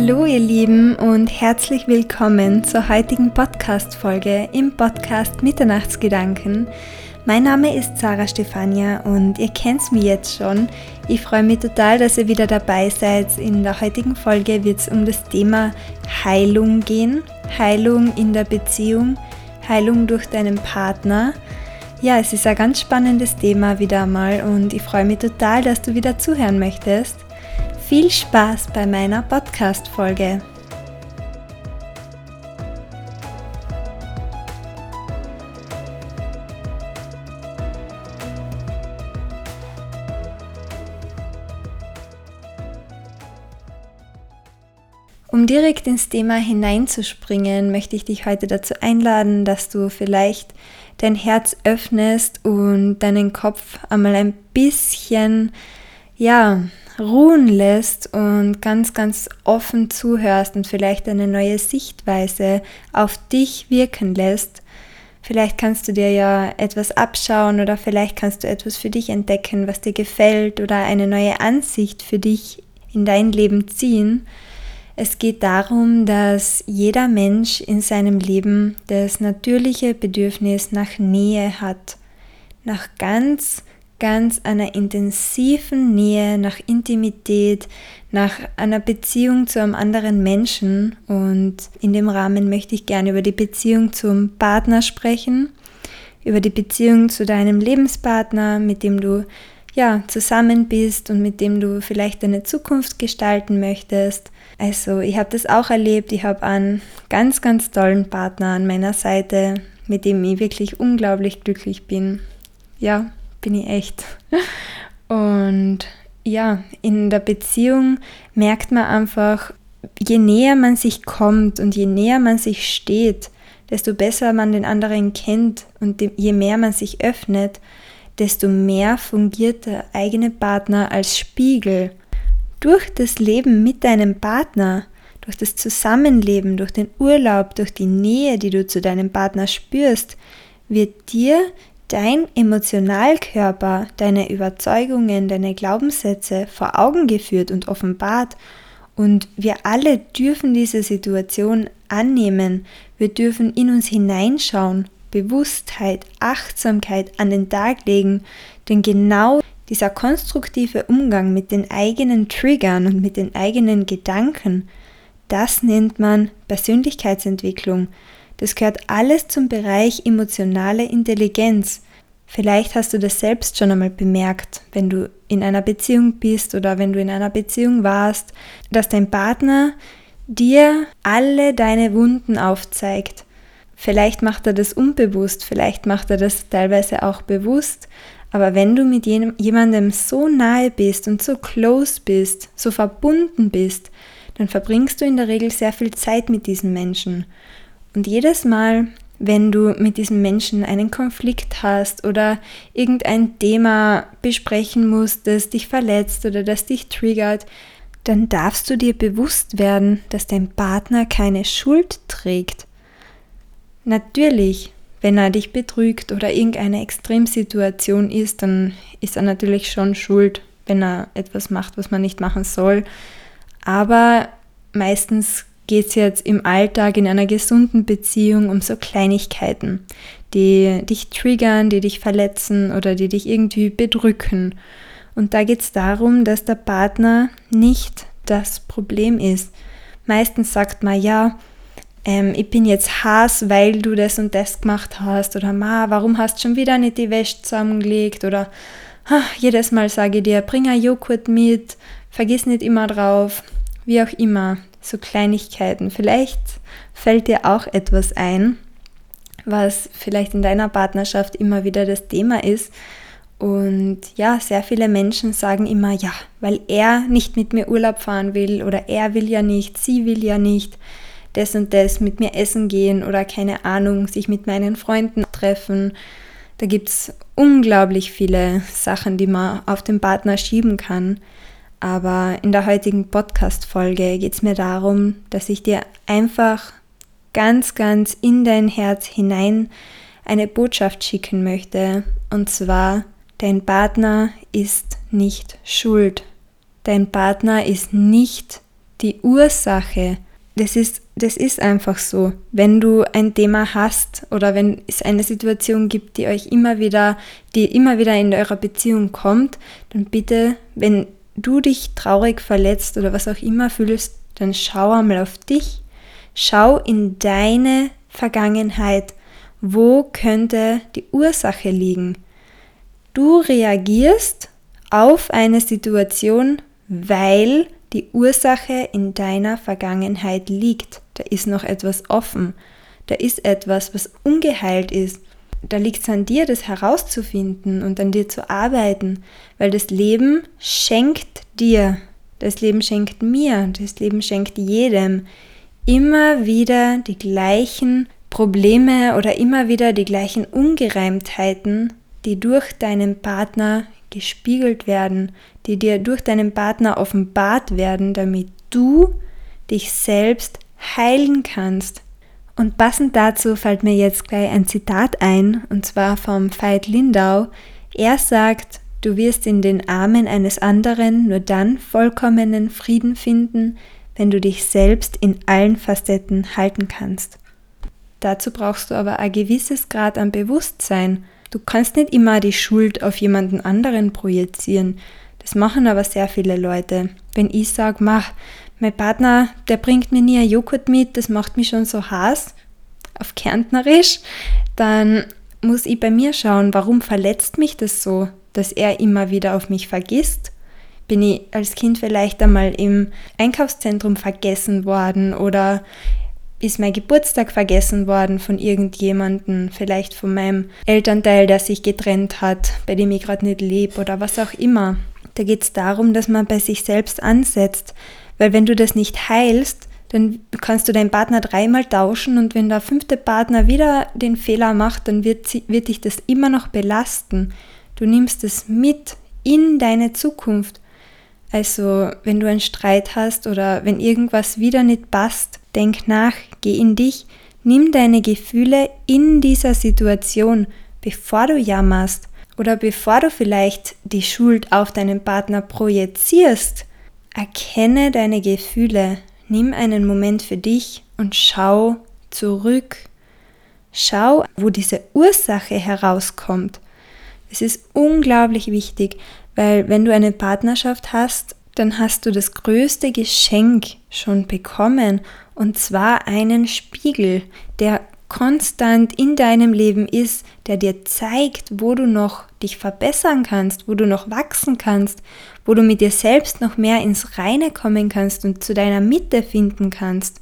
Hallo ihr Lieben und herzlich willkommen zur heutigen Podcast-Folge im Podcast Mitternachtsgedanken. Mein Name ist Sarah Stefania und ihr kennt mich jetzt schon. Ich freue mich total, dass ihr wieder dabei seid. In der heutigen Folge wird es um das Thema Heilung gehen. Heilung in der Beziehung, Heilung durch deinen Partner. Ja, es ist ein ganz spannendes Thema wieder einmal und ich freue mich total, dass du wieder zuhören möchtest. Viel Spaß bei meiner Podcast-Folge. Um direkt ins Thema hineinzuspringen, möchte ich dich heute dazu einladen, dass du vielleicht dein Herz öffnest und deinen Kopf einmal ein bisschen, ja, ruhen lässt und ganz, ganz offen zuhörst und vielleicht eine neue Sichtweise auf dich wirken lässt. Vielleicht kannst du dir ja etwas abschauen oder vielleicht kannst du etwas für dich entdecken, was dir gefällt oder eine neue Ansicht für dich in dein Leben ziehen. Es geht darum, dass jeder Mensch in seinem Leben das natürliche Bedürfnis nach Nähe hat, nach ganz ganz einer intensiven Nähe, nach Intimität, nach einer Beziehung zu einem anderen Menschen. Und in dem Rahmen möchte ich gerne über die Beziehung zum Partner sprechen, über die Beziehung zu deinem Lebenspartner, mit dem du ja zusammen bist und mit dem du vielleicht deine Zukunft gestalten möchtest. Also ich habe das auch erlebt. Ich habe einen ganz, ganz tollen Partner an meiner Seite, mit dem ich wirklich unglaublich glücklich bin. Ja, bin ich echt. Und ja, in der Beziehung merkt man einfach, je näher man sich kommt und je näher man sich steht, desto besser man den anderen kennt und je mehr man sich öffnet, desto mehr fungiert der eigene Partner als Spiegel. Durch das Leben mit deinem Partner, durch das Zusammenleben, durch den Urlaub, durch die Nähe, die du zu deinem Partner spürst, wird dir dein Emotionalkörper, deine Überzeugungen, deine Glaubenssätze vor Augen geführt und offenbart. Und wir alle dürfen diese Situation annehmen. Wir dürfen in uns hineinschauen, Bewusstheit, Achtsamkeit an den Tag legen, denn genau dieser konstruktive Umgang mit den eigenen Triggern und mit den eigenen Gedanken, das nennt man Persönlichkeitsentwicklung. Das gehört alles zum Bereich emotionale Intelligenz. Vielleicht hast du das selbst schon einmal bemerkt, wenn du in einer Beziehung bist oder wenn du in einer Beziehung warst, dass dein Partner dir alle deine Wunden aufzeigt. Vielleicht macht er das unbewusst, vielleicht macht er das teilweise auch bewusst, aber wenn du mit jemandem so nahe bist und so close bist, so verbunden bist, dann verbringst du in der Regel sehr viel Zeit mit diesen Menschen. Und jedes Mal, wenn du mit diesem Menschen einen Konflikt hast oder irgendein Thema besprechen musst, das dich verletzt oder das dich triggert, dann darfst du dir bewusst werden, dass dein Partner keine Schuld trägt. Natürlich, wenn er dich betrügt oder irgendeine Extremsituation ist, dann ist er natürlich schon schuld, wenn er etwas macht, was man nicht machen soll. Aber meistens geht es jetzt im Alltag in einer gesunden Beziehung um so Kleinigkeiten, die dich triggern, die dich verletzen oder die dich irgendwie bedrücken. Und da geht es darum, dass der Partner nicht das Problem ist. Meistens sagt man ja, ähm, ich bin jetzt Hass, weil du das und das gemacht hast oder ma, warum hast du schon wieder nicht die Wäsche zusammengelegt oder jedes Mal sage ich dir, bring ein Joghurt mit, vergiss nicht immer drauf, wie auch immer so Kleinigkeiten. Vielleicht fällt dir auch etwas ein, was vielleicht in deiner Partnerschaft immer wieder das Thema ist. Und ja, sehr viele Menschen sagen immer, ja, weil er nicht mit mir Urlaub fahren will oder er will ja nicht, sie will ja nicht das und das mit mir essen gehen oder keine Ahnung, sich mit meinen Freunden treffen. Da gibt es unglaublich viele Sachen, die man auf den Partner schieben kann. Aber in der heutigen Podcast-Folge geht es mir darum, dass ich dir einfach ganz, ganz in dein Herz hinein eine Botschaft schicken möchte. Und zwar, dein Partner ist nicht schuld. Dein Partner ist nicht die Ursache. Das ist, das ist einfach so. Wenn du ein Thema hast oder wenn es eine Situation gibt, die euch immer wieder, die immer wieder in eurer Beziehung kommt, dann bitte, wenn du dich traurig verletzt oder was auch immer fühlst, dann schau einmal auf dich. Schau in deine Vergangenheit. Wo könnte die Ursache liegen? Du reagierst auf eine Situation, weil die Ursache in deiner Vergangenheit liegt. Da ist noch etwas offen. Da ist etwas, was ungeheilt ist. Da liegt es an dir, das herauszufinden und an dir zu arbeiten, weil das Leben schenkt dir, das Leben schenkt mir, das Leben schenkt jedem immer wieder die gleichen Probleme oder immer wieder die gleichen Ungereimtheiten, die durch deinen Partner gespiegelt werden, die dir durch deinen Partner offenbart werden, damit du dich selbst heilen kannst. Und passend dazu fällt mir jetzt gleich ein Zitat ein, und zwar vom Veit Lindau. Er sagt, du wirst in den Armen eines anderen nur dann vollkommenen Frieden finden, wenn du dich selbst in allen Facetten halten kannst. Dazu brauchst du aber ein gewisses Grad an Bewusstsein, Du kannst nicht immer die Schuld auf jemanden anderen projizieren. Das machen aber sehr viele Leute. Wenn ich sage, mach, mein Partner, der bringt mir nie ein Joghurt mit, das macht mich schon so heiß, auf Kärntnerisch, dann muss ich bei mir schauen, warum verletzt mich das so, dass er immer wieder auf mich vergisst? Bin ich als Kind vielleicht einmal im Einkaufszentrum vergessen worden oder ist mein Geburtstag vergessen worden von irgendjemandem, vielleicht von meinem Elternteil, der sich getrennt hat, bei dem ich gerade nicht lebe oder was auch immer. Da geht es darum, dass man bei sich selbst ansetzt, weil wenn du das nicht heilst, dann kannst du deinen Partner dreimal tauschen und wenn der fünfte Partner wieder den Fehler macht, dann wird, sie, wird dich das immer noch belasten. Du nimmst es mit in deine Zukunft. Also wenn du einen Streit hast oder wenn irgendwas wieder nicht passt, denk nach, geh in dich, nimm deine Gefühle in dieser Situation, bevor du jammerst oder bevor du vielleicht die Schuld auf deinen Partner projizierst. Erkenne deine Gefühle, nimm einen Moment für dich und schau zurück. Schau, wo diese Ursache herauskommt. Es ist unglaublich wichtig, weil wenn du eine Partnerschaft hast, dann hast du das größte Geschenk schon bekommen und zwar einen Spiegel, der konstant in deinem Leben ist, der dir zeigt, wo du noch dich verbessern kannst, wo du noch wachsen kannst, wo du mit dir selbst noch mehr ins Reine kommen kannst und zu deiner Mitte finden kannst.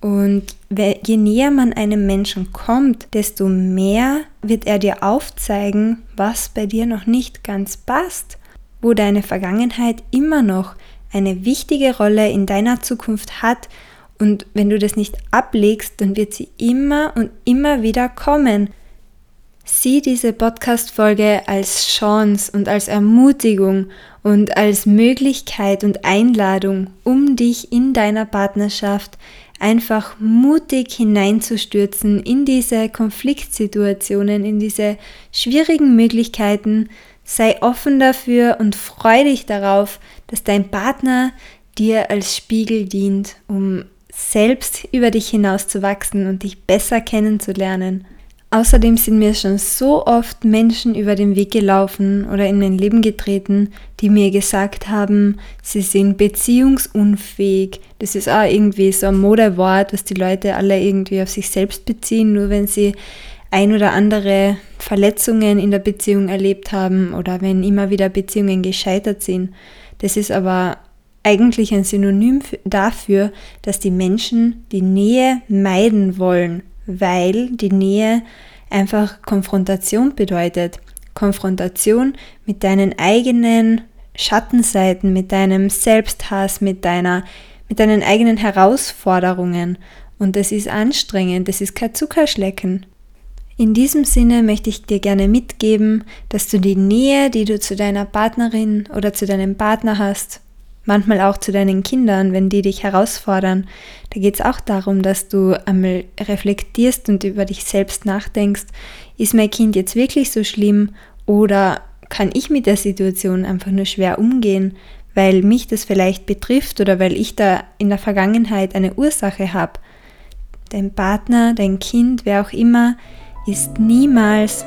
Und je näher man einem Menschen kommt, desto mehr wird er dir aufzeigen, was bei dir noch nicht ganz passt, wo deine Vergangenheit immer noch eine wichtige Rolle in deiner Zukunft hat und wenn du das nicht ablegst, dann wird sie immer und immer wieder kommen. Sieh diese Podcast-Folge als Chance und als Ermutigung und als Möglichkeit und Einladung, um dich in deiner Partnerschaft einfach mutig hineinzustürzen in diese Konfliktsituationen, in diese schwierigen Möglichkeiten. Sei offen dafür und freu dich darauf, dass dein Partner dir als Spiegel dient, um selbst über dich hinaus zu wachsen und dich besser kennenzulernen. Außerdem sind mir schon so oft Menschen über den Weg gelaufen oder in mein Leben getreten, die mir gesagt haben, sie sind beziehungsunfähig. Das ist auch irgendwie so ein Modewort, was die Leute alle irgendwie auf sich selbst beziehen, nur wenn sie ein oder andere Verletzungen in der Beziehung erlebt haben oder wenn immer wieder Beziehungen gescheitert sind. Das ist aber eigentlich ein Synonym dafür, dass die Menschen die Nähe meiden wollen, weil die Nähe einfach Konfrontation bedeutet. Konfrontation mit deinen eigenen Schattenseiten, mit deinem Selbsthass, mit deiner mit deinen eigenen Herausforderungen und das ist anstrengend, das ist kein Zuckerschlecken. In diesem Sinne möchte ich dir gerne mitgeben, dass du die Nähe, die du zu deiner Partnerin oder zu deinem Partner hast, manchmal auch zu deinen Kindern, wenn die dich herausfordern. Da geht es auch darum, dass du einmal reflektierst und über dich selbst nachdenkst, ist mein Kind jetzt wirklich so schlimm oder kann ich mit der Situation einfach nur schwer umgehen, weil mich das vielleicht betrifft oder weil ich da in der Vergangenheit eine Ursache habe. Dein Partner, dein Kind, wer auch immer, ist niemals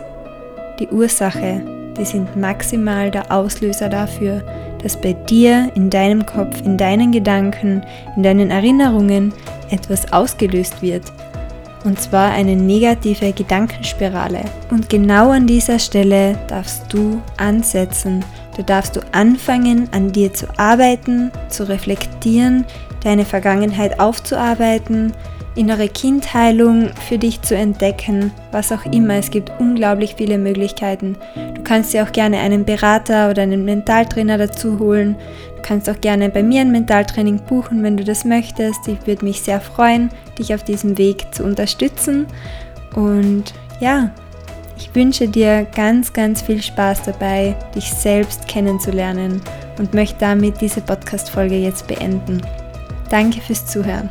die Ursache. Die sind maximal der Auslöser dafür, dass bei dir, in deinem Kopf, in deinen Gedanken, in deinen Erinnerungen etwas ausgelöst wird. Und zwar eine negative Gedankenspirale. Und genau an dieser Stelle darfst du ansetzen. Da darfst du anfangen, an dir zu arbeiten, zu reflektieren, deine Vergangenheit aufzuarbeiten, innere Kindheilung für dich zu entdecken, was auch immer. Es gibt unglaublich viele Möglichkeiten. Du kannst dir auch gerne einen Berater oder einen Mentaltrainer dazu holen. Du kannst auch gerne bei mir ein Mentaltraining buchen, wenn du das möchtest. Ich würde mich sehr freuen, dich auf diesem Weg zu unterstützen. Und ja, ich wünsche dir ganz, ganz viel Spaß dabei, dich selbst kennenzulernen und möchte damit diese Podcast-Folge jetzt beenden. Danke fürs Zuhören.